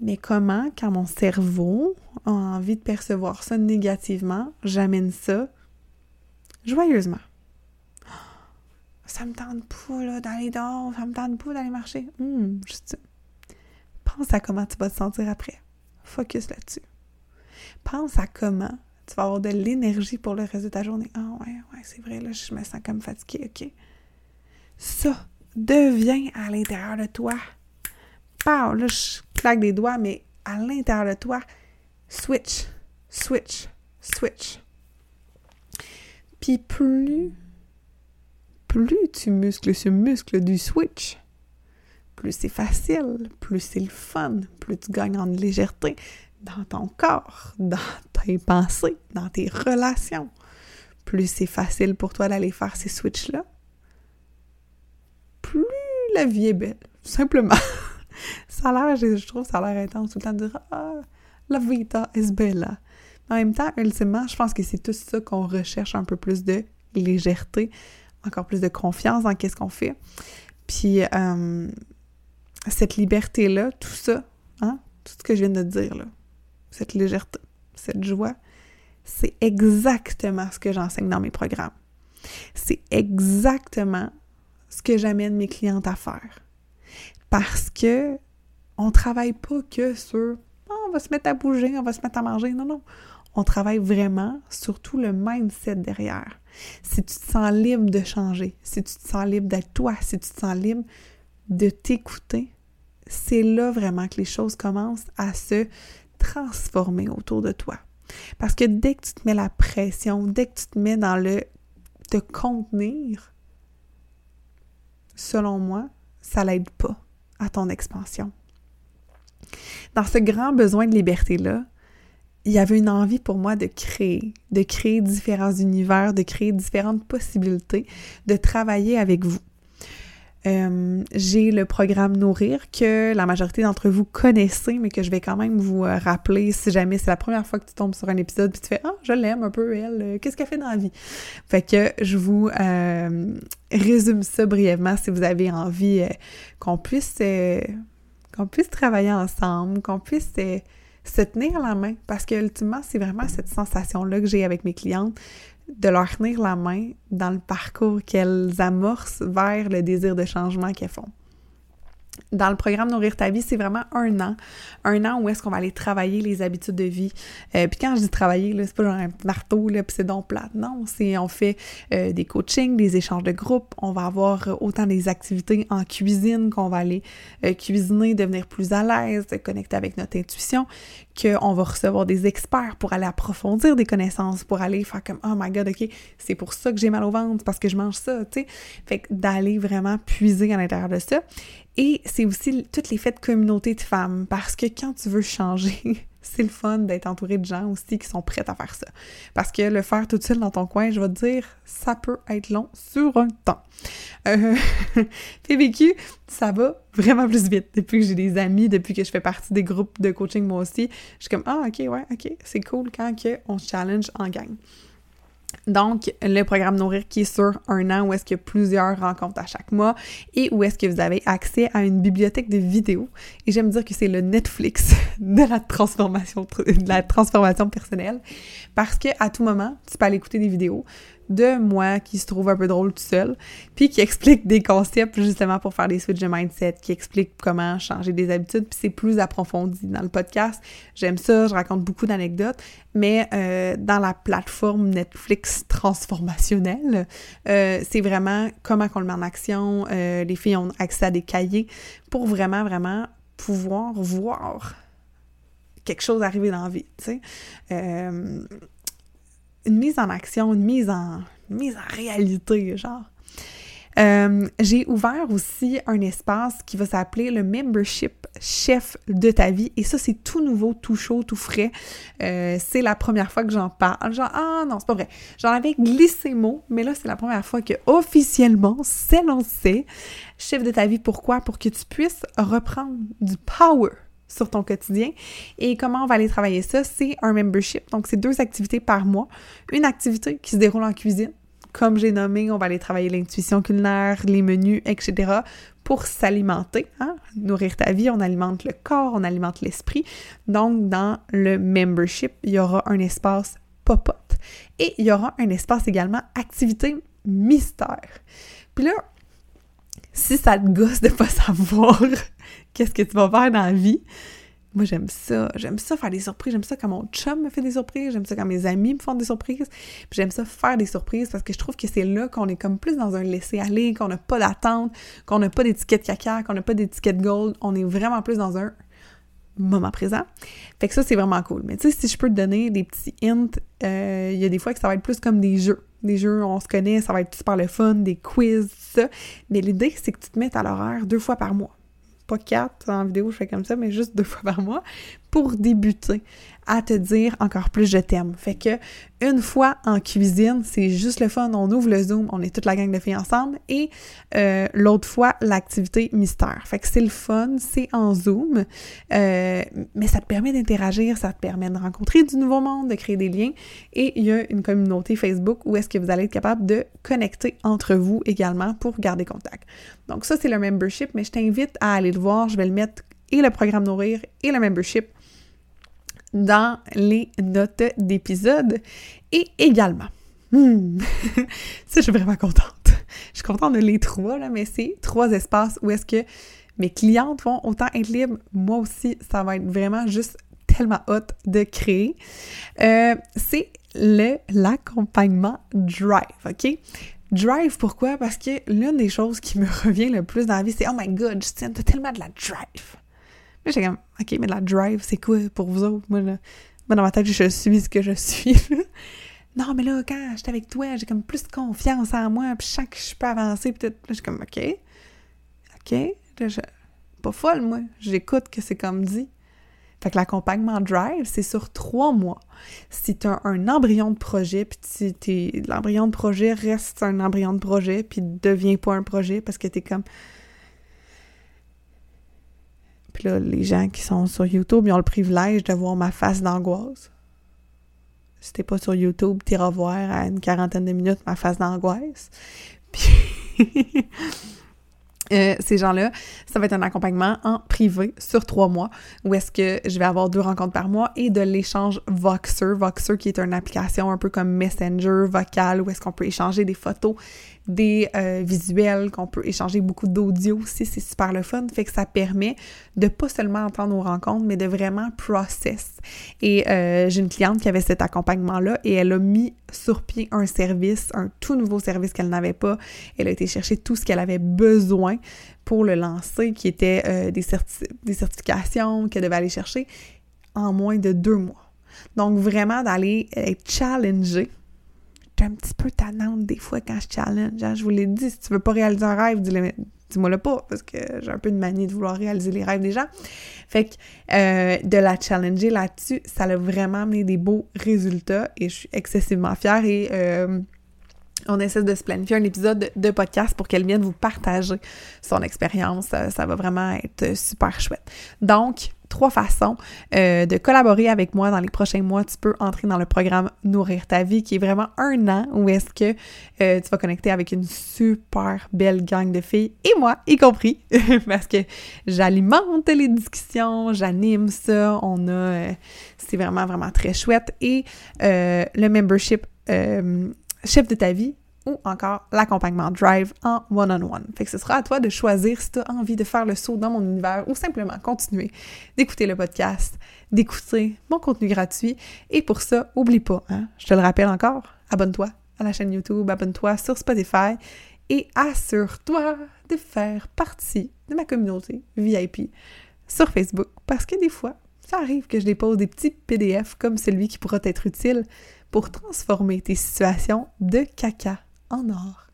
Mais comment, quand mon cerveau a envie de percevoir ça négativement, j'amène ça joyeusement? <gasps> Ça me tente pas d'aller dehors, ça me tente pas d'aller marcher. Hum, juste, pense à comment tu vas te sentir après. Focus là-dessus. Pense à comment tu vas avoir de l'énergie pour le reste de ta journée. Ah ouais, ouais, c'est vrai, là, je me sens comme fatiguée, ok. Ça devient à l'intérieur de toi là, je claque des doigts, mais à l'intérieur de toi, switch, switch, switch. Puis plus, plus tu muscles ce muscle du switch, plus c'est facile, plus c'est le fun, plus tu gagnes en légèreté dans ton corps, dans tes pensées, dans tes relations. Plus c'est facile pour toi d'aller faire ces switches-là, plus la vie est belle, simplement. <laughs> ça a l'air, je, trouve, ça a l'air intense tout le temps de dire Ah, la vita est bella. En même temps, ultimement, je pense que c'est tout ça qu'on recherche un peu plus de légèreté, encore plus de confiance dans qu'est-ce qu'on fait. Puis, euh, cette liberté-là, tout ça, hein, tout ce que je viens de dire, là, cette légèreté, cette joie, c'est exactement ce que j'enseigne dans mes programmes. C'est exactement ce que j'amène mes clientes à faire parce que on travaille pas que sur ah, on va se mettre à bouger, on va se mettre à manger. Non, non. On travaille vraiment sur tout le mindset derrière. Si tu te sens libre de changer, si tu te sens libre d'être toi, si tu te sens libre de t'écouter, c'est là vraiment que les choses commencent à se transformer autour de toi. Parce que dès que tu te mets la pression, dès que tu te mets dans le te contenir, selon moi, ça l'aide pas à ton expansion. Dans ce grand besoin de liberté-là, il y avait une envie pour moi de créer, de créer différents univers, de créer différentes possibilités, de travailler avec vous. Euh, j'ai le programme Nourrir que la majorité d'entre vous connaissez, mais que je vais quand même vous euh, rappeler si jamais c'est la première fois que tu tombes sur un épisode puis tu fais Ah, je l'aime un peu, elle, euh, qu'est-ce qu'elle fait dans la vie? Fait que je vous résume ça brièvement si vous avez envie qu'on puisse qu'on puisse travailler ensemble, qu'on puisse se tenir la main parce que ultimement, c'est vraiment cette sensation-là que j'ai avec mes clientes de leur tenir la main dans le parcours qu'elles amorcent vers le désir de changement qu'elles font dans le programme Nourrir ta vie, c'est vraiment un an. Un an où est-ce qu'on va aller travailler les habitudes de vie. Euh, puis quand je dis travailler, c'est pas genre un marteau, puis c'est donc plate. Non, c'est on fait euh, des coachings, des échanges de groupe. On va avoir autant des activités en cuisine qu'on va aller euh, cuisiner, devenir plus à l'aise, connecter avec notre intuition, qu'on va recevoir des experts pour aller approfondir des connaissances, pour aller faire comme « Oh my God, OK, c'est pour ça que j'ai mal au ventre, parce que je mange ça, tu sais. » Fait que d'aller vraiment puiser à l'intérieur de ça. Et c'est aussi toutes les fêtes communauté de femmes, parce que quand tu veux changer, c'est le fun d'être entouré de gens aussi qui sont prêts à faire ça. Parce que le faire tout seul dans ton coin, je vais te dire, ça peut être long sur un temps. Euh, <laughs> vécu, ça va vraiment plus vite. Depuis que j'ai des amis, depuis que je fais partie des groupes de coaching moi aussi, je suis comme, ah, ok, ouais, ok, c'est cool quand on se challenge en gang. Donc, le programme Nourrir qui est sur un an où est-ce qu'il y a plusieurs rencontres à chaque mois et où est-ce que vous avez accès à une bibliothèque de vidéos. Et j'aime dire que c'est le Netflix <laughs> de la transformation, de la transformation personnelle parce que à tout moment, tu peux aller écouter des vidéos de moi qui se trouve un peu drôle tout seul, puis qui explique des concepts justement pour faire des switches de mindset, qui explique comment changer des habitudes, puis c'est plus approfondi dans le podcast. J'aime ça, je raconte beaucoup d'anecdotes, mais euh, dans la plateforme Netflix transformationnelle, euh, c'est vraiment comment on le met en action. Euh, les filles ont accès à des cahiers pour vraiment, vraiment pouvoir voir quelque chose arriver dans la vie, tu sais une mise en action, une mise en, mise en réalité, genre. Euh, j'ai ouvert aussi un espace qui va s'appeler le Membership Chef de ta vie. Et ça, c'est tout nouveau, tout chaud, tout frais. Euh, c'est la première fois que j'en parle. Genre, ah non, c'est pas vrai. J'en avais glissé mot, mais là, c'est la première fois que officiellement c'est lancé. Chef de ta vie, pourquoi? Pour que tu puisses reprendre du power sur ton quotidien. Et comment on va aller travailler ça? C'est un membership. Donc, c'est deux activités par mois. Une activité qui se déroule en cuisine. Comme j'ai nommé, on va aller travailler l'intuition culinaire, les menus, etc. pour s'alimenter. Hein? Nourrir ta vie, on alimente le corps, on alimente l'esprit. Donc, dans le membership, il y aura un espace popote. Et il y aura un espace également activité mystère. Puis là, si ça te gosse de pas savoir <laughs> qu'est-ce que tu vas faire dans la vie, moi j'aime ça. J'aime ça faire des surprises. J'aime ça quand mon chum me fait des surprises. J'aime ça quand mes amis me font des surprises. j'aime ça faire des surprises parce que je trouve que c'est là qu'on est comme plus dans un laisser-aller, qu'on n'a pas d'attente, qu'on n'a pas d'étiquette caca, qu'on n'a pas d'étiquette gold. On est vraiment plus dans un moment présent. Fait que ça, c'est vraiment cool. Mais tu sais, si je peux te donner des petits hints, euh, il y a des fois que ça va être plus comme des jeux. Des jeux, on se connaît, ça va être super le fun, des quiz, ça. Mais l'idée, c'est que tu te mettes à l'horaire deux fois par mois. Pas quatre en vidéo, je fais comme ça, mais juste deux fois par mois pour débuter à te dire encore plus je t'aime. Fait que une fois en cuisine, c'est juste le fun, on ouvre le Zoom, on est toute la gang de filles ensemble et euh, l'autre fois, l'activité mystère. Fait que c'est le fun, c'est en Zoom, euh, mais ça te permet d'interagir, ça te permet de rencontrer du nouveau monde, de créer des liens et il y a une communauté Facebook où est-ce que vous allez être capable de connecter entre vous également pour garder contact. Donc ça, c'est le membership, mais je t'invite à aller le voir, je vais le mettre et le programme Nourrir et le membership dans les notes d'épisode. Et également, hmm, <laughs> ça, je suis vraiment contente. Je suis contente de les trois, là, mais c'est trois espaces où est-ce que mes clientes vont autant être libres. Moi aussi, ça va être vraiment juste tellement hot de créer. Euh, c'est le l'accompagnement Drive, OK? Drive, pourquoi? Parce que l'une des choses qui me revient le plus dans la vie, c'est « Oh my God, Justine, t'as tellement de la drive! » Là, j'étais comme, OK, mais la drive, c'est quoi pour vous autres? Moi, là, dans ma tête, je suis ce que je suis. <laughs> non, mais là, quand j'étais avec toi, j'ai comme plus de confiance en moi, puis chaque que je peux avancer, peut-être. Là, je suis comme, OK. OK. Là, je... Pas folle, moi. J'écoute que c'est comme dit. Fait que l'accompagnement Drive, c'est sur trois mois. Si tu as un embryon de projet, puis l'embryon de projet reste un embryon de projet, puis devient pas un projet parce que tu es comme puis là, les gens qui sont sur YouTube, ils ont le privilège de voir ma face d'angoisse. Si t'es pas sur YouTube, t'iras voir à une quarantaine de minutes ma face d'angoisse. <laughs> Puis Euh, ces gens-là, ça va être un accompagnement en privé sur trois mois où est-ce que je vais avoir deux rencontres par mois et de l'échange Voxer. Voxer qui est une application un peu comme Messenger vocal où est-ce qu'on peut échanger des photos, des euh, visuels, qu'on peut échanger beaucoup d'audio aussi. C'est super le fun. Fait que ça permet de pas seulement entendre nos rencontres, mais de vraiment process. Et euh, j'ai une cliente qui avait cet accompagnement-là et elle a mis sur pied un service, un tout nouveau service qu'elle n'avait pas. Elle a été chercher tout ce qu'elle avait besoin pour le lancer, qui était euh, des, des certifications qu'elle devait aller chercher en moins de deux mois. Donc vraiment d'aller être challengée. Un petit peu tannante des fois quand je challenge. Je vous l'ai dit, si tu veux pas réaliser un rêve, dis-le dis-moi le pas, parce que j'ai un peu de manie de vouloir réaliser les rêves des gens. Fait que euh, de la challenger là-dessus, ça a vraiment amené des beaux résultats et je suis excessivement fière et euh, on essaie de se planifier un épisode de podcast pour qu'elle vienne vous partager son expérience. Ça, va vraiment être super chouette. Donc, trois façons euh, de collaborer avec moi dans les prochains mois. Tu peux entrer dans le programme Nourrir ta vie, qui est vraiment un an où est-ce que euh, tu vas connecter avec une super belle gang de filles, et moi y compris, <laughs> parce que j'alimente les discussions, j'anime ça, on a... Euh, c'est vraiment, vraiment très chouette. Et le membership chef de ta vie, ou encore l'accompagnement Drive en one-on-one. Fait que ce sera à toi de choisir si tu as envie de faire le saut dans mon univers ou simplement continuer d'écouter le podcast, d'écouter mon contenu gratuit. Et pour ça, oublie pas, hein, je te le rappelle encore, abonne-toi à la chaîne YouTube, abonne-toi sur Spotify et assure-toi de faire partie de ma communauté VIP sur Facebook parce que des fois, ça arrive que je dépose des petits PDF comme celui qui pourra être utile pour transformer tes situations de caca en or.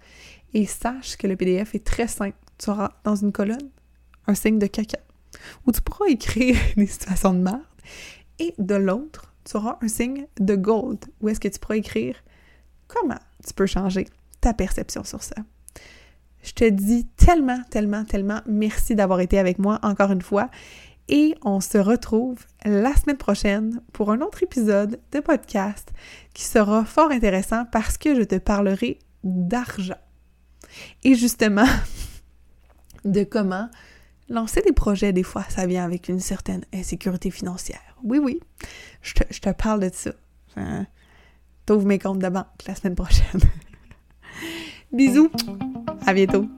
Et sache que le PDF est très simple. Tu auras dans une colonne un signe de caca où tu pourras écrire <laughs> des situations de merde. Et de l'autre, tu auras un signe de gold où est-ce que tu pourras écrire comment tu peux changer ta perception sur ça. Je te dis tellement, tellement, tellement merci d'avoir été avec moi encore une fois. Et on se retrouve la semaine prochaine pour un autre épisode de podcast qui sera fort intéressant parce que je te parlerai d'argent. Et justement, <laughs> de comment lancer des projets, des fois, ça vient avec une certaine insécurité financière. Oui, oui, je te, parle de ça. Hein? T'ouvres mes comptes de banque la semaine prochaine. <laughs> Bisous, à bientôt.